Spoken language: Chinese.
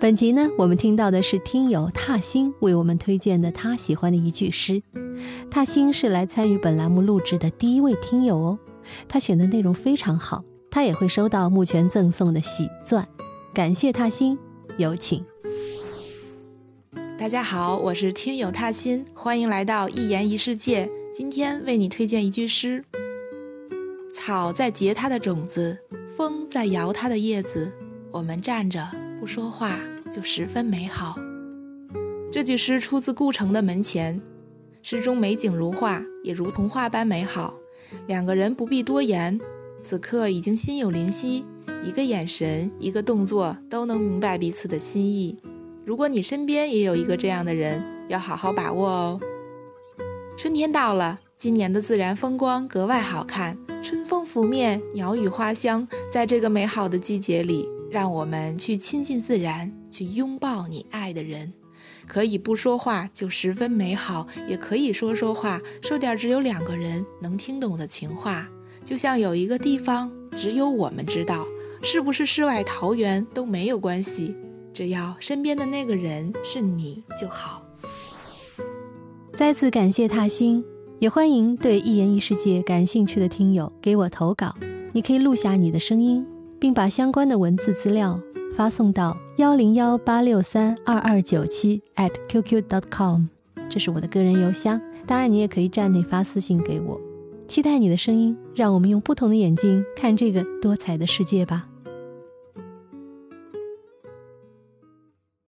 本集呢，我们听到的是听友踏星为我们推荐的他喜欢的一句诗。踏星是来参与本栏目录制的第一位听友哦，他选的内容非常好，他也会收到目前赠送的喜钻。感谢踏星，有请。大家好，我是听友踏心，欢迎来到一言一世界。今天为你推荐一句诗：草在结它的种子，风在摇它的叶子，我们站着不说话，就十分美好。这句诗出自顾城的《门前》，诗中美景如画，也如童话般美好。两个人不必多言，此刻已经心有灵犀，一个眼神，一个动作，都能明白彼此的心意。如果你身边也有一个这样的人，要好好把握哦。春天到了，今年的自然风光格外好看，春风拂面，鸟语花香。在这个美好的季节里，让我们去亲近自然，去拥抱你爱的人。可以不说话就十分美好，也可以说说话，说点只有两个人能听懂的情话。就像有一个地方只有我们知道，是不是世外桃源都没有关系。只要身边的那个人是你就好。再次感谢踏星，也欢迎对一言一世界感兴趣的听友给我投稿。你可以录下你的声音，并把相关的文字资料发送到幺零幺八六三二二九七 at qq dot com，这是我的个人邮箱。当然，你也可以站内发私信给我。期待你的声音，让我们用不同的眼睛看这个多彩的世界吧。